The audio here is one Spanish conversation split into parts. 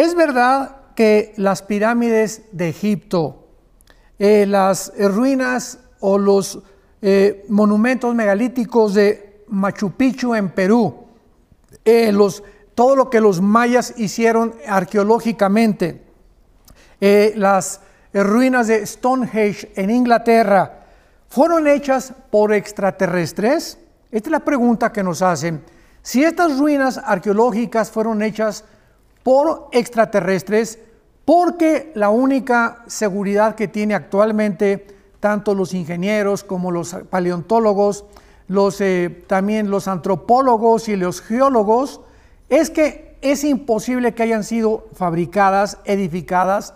Es verdad que las pirámides de Egipto, eh, las ruinas o los eh, monumentos megalíticos de Machu Picchu en Perú, eh, los, todo lo que los mayas hicieron arqueológicamente, las ruinas de Stonehenge en Inglaterra, ¿fueron hechas por extraterrestres? Esta es la pregunta que nos hacen. Si estas ruinas arqueológicas fueron hechas por extraterrestres, porque la única seguridad que tiene actualmente tanto los ingenieros como los paleontólogos, los, eh, también los antropólogos y los geólogos, es que es imposible que hayan sido fabricadas, edificadas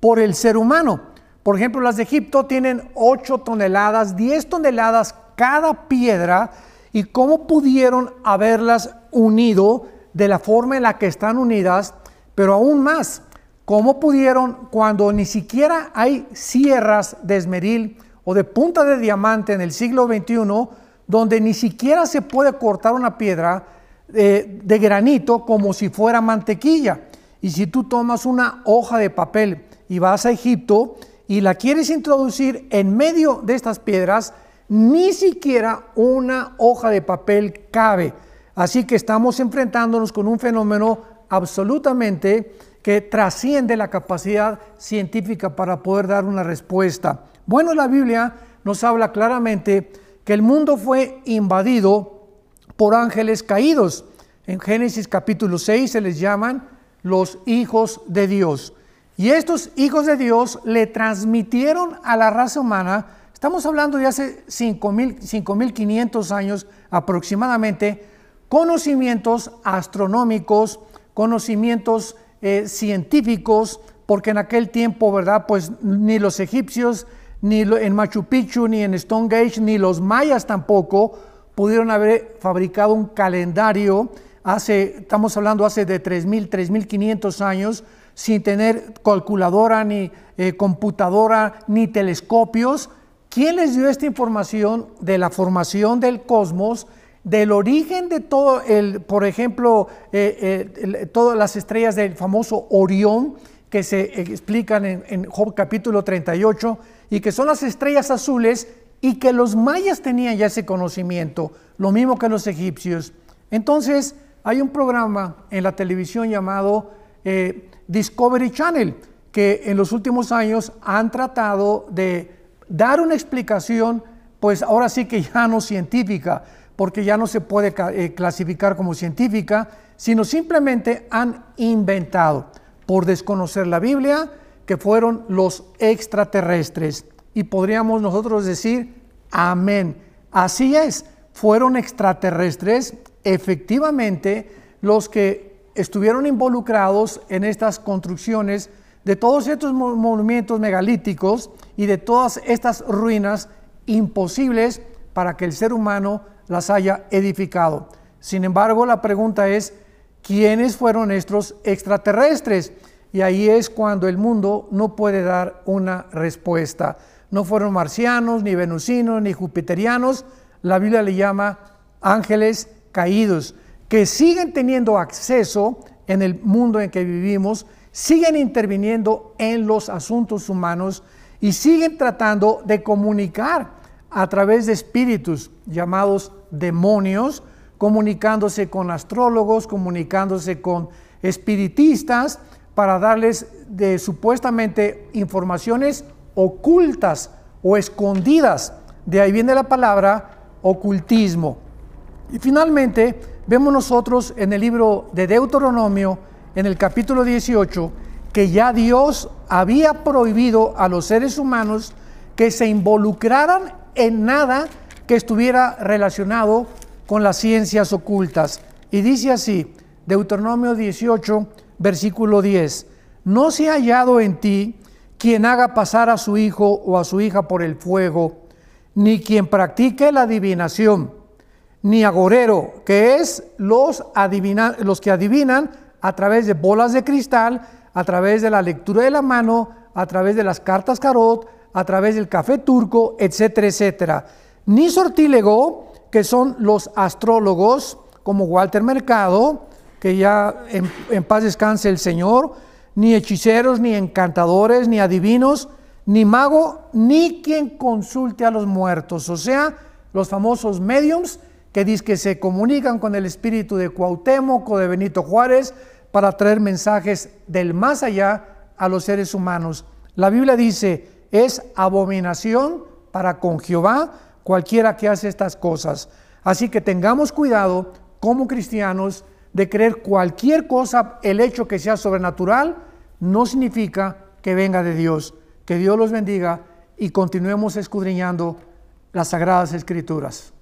por el ser humano. Por ejemplo, las de Egipto tienen 8 toneladas, 10 toneladas cada piedra y cómo pudieron haberlas unido de la forma en la que están unidas, pero aún más, cómo pudieron cuando ni siquiera hay sierras de esmeril o de punta de diamante en el siglo XXI, donde ni siquiera se puede cortar una piedra de, de granito como si fuera mantequilla. Y si tú tomas una hoja de papel y vas a Egipto y la quieres introducir en medio de estas piedras, ni siquiera una hoja de papel cabe. Así que estamos enfrentándonos con un fenómeno absolutamente que trasciende la capacidad científica para poder dar una respuesta. Bueno, la Biblia nos habla claramente que el mundo fue invadido por ángeles caídos. En Génesis capítulo 6 se les llaman los hijos de Dios. Y estos hijos de Dios le transmitieron a la raza humana Estamos hablando de hace 5.500 años aproximadamente, conocimientos astronómicos, conocimientos eh, científicos, porque en aquel tiempo, ¿verdad? Pues ni los egipcios, ni en Machu Picchu, ni en Stonehenge, ni los mayas tampoco pudieron haber fabricado un calendario hace, estamos hablando hace de 3.000, 3.500 años, sin tener calculadora, ni eh, computadora, ni telescopios, ¿Quién les dio esta información de la formación del cosmos, del origen de todo el, por ejemplo, eh, eh, todas las estrellas del famoso Orión, que se explican en, en Job capítulo 38, y que son las estrellas azules, y que los mayas tenían ya ese conocimiento, lo mismo que los egipcios. Entonces, hay un programa en la televisión llamado eh, Discovery Channel, que en los últimos años han tratado de dar una explicación, pues ahora sí que ya no científica, porque ya no se puede eh, clasificar como científica, sino simplemente han inventado, por desconocer la Biblia, que fueron los extraterrestres. Y podríamos nosotros decir, amén. Así es, fueron extraterrestres, efectivamente, los que estuvieron involucrados en estas construcciones de todos estos monumentos megalíticos y de todas estas ruinas imposibles para que el ser humano las haya edificado. Sin embargo, la pregunta es, ¿quiénes fueron estos extraterrestres? Y ahí es cuando el mundo no puede dar una respuesta. No fueron marcianos, ni venusinos, ni jupiterianos. La Biblia le llama ángeles caídos, que siguen teniendo acceso en el mundo en que vivimos siguen interviniendo en los asuntos humanos y siguen tratando de comunicar a través de espíritus llamados demonios, comunicándose con astrólogos, comunicándose con espiritistas para darles de supuestamente informaciones ocultas o escondidas. De ahí viene la palabra ocultismo. Y finalmente vemos nosotros en el libro de Deuteronomio en el capítulo 18 que ya Dios había prohibido a los seres humanos que se involucraran en nada que estuviera relacionado con las ciencias ocultas. Y dice así, Deuteronomio 18, versículo 10, no se ha hallado en ti quien haga pasar a su hijo o a su hija por el fuego, ni quien practique la adivinación, ni agorero, que es los, los que adivinan a través de bolas de cristal, a través de la lectura de la mano, a través de las cartas carot, a través del café turco, etcétera, etcétera. Ni sortílego, que son los astrólogos, como Walter Mercado, que ya en, en paz descanse el Señor, ni hechiceros, ni encantadores, ni adivinos, ni mago, ni quien consulte a los muertos, o sea, los famosos mediums que dicen que se comunican con el espíritu de Cuauhtémoc o de Benito Juárez para traer mensajes del más allá a los seres humanos. La Biblia dice, es abominación para con Jehová cualquiera que hace estas cosas. Así que tengamos cuidado como cristianos de creer cualquier cosa, el hecho que sea sobrenatural, no significa que venga de Dios. Que Dios los bendiga y continuemos escudriñando las sagradas escrituras.